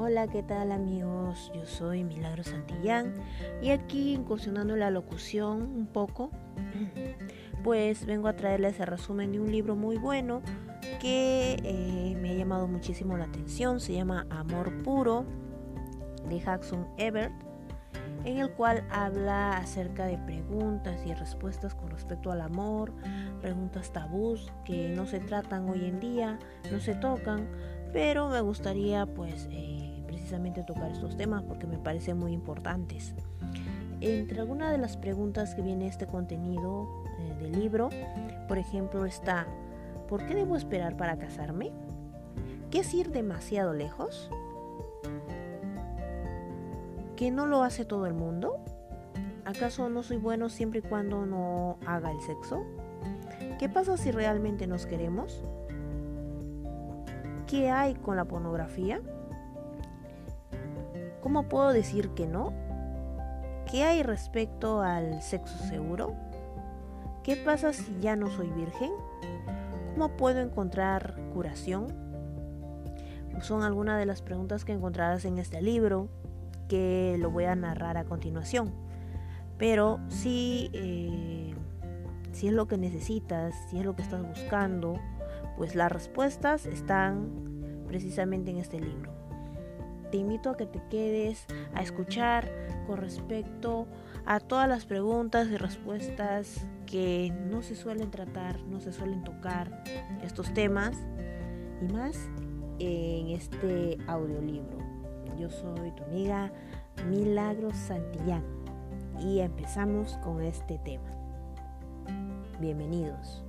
Hola, ¿qué tal amigos? Yo soy Milagro Santillán y aquí incursionando en la locución un poco, pues vengo a traerles el resumen de un libro muy bueno que eh, me ha llamado muchísimo la atención. Se llama Amor Puro de Jackson Ebert, en el cual habla acerca de preguntas y respuestas con respecto al amor, preguntas tabús que no se tratan hoy en día, no se tocan, pero me gustaría pues... Eh, tocar estos temas porque me parecen muy importantes. Entre algunas de las preguntas que viene este contenido eh, del libro, por ejemplo, está, ¿por qué debo esperar para casarme? ¿Qué es ir demasiado lejos? ¿Que no lo hace todo el mundo? ¿Acaso no soy bueno siempre y cuando no haga el sexo? ¿Qué pasa si realmente nos queremos? ¿Qué hay con la pornografía? ¿Cómo puedo decir que no? ¿Qué hay respecto al sexo seguro? ¿Qué pasa si ya no soy virgen? ¿Cómo puedo encontrar curación? Son algunas de las preguntas que encontrarás en este libro que lo voy a narrar a continuación. Pero si, eh, si es lo que necesitas, si es lo que estás buscando, pues las respuestas están precisamente en este libro te invito a que te quedes a escuchar con respecto a todas las preguntas y respuestas que no se suelen tratar, no se suelen tocar estos temas y más en este audiolibro. Yo soy tu amiga Milagro Santillán y empezamos con este tema. Bienvenidos.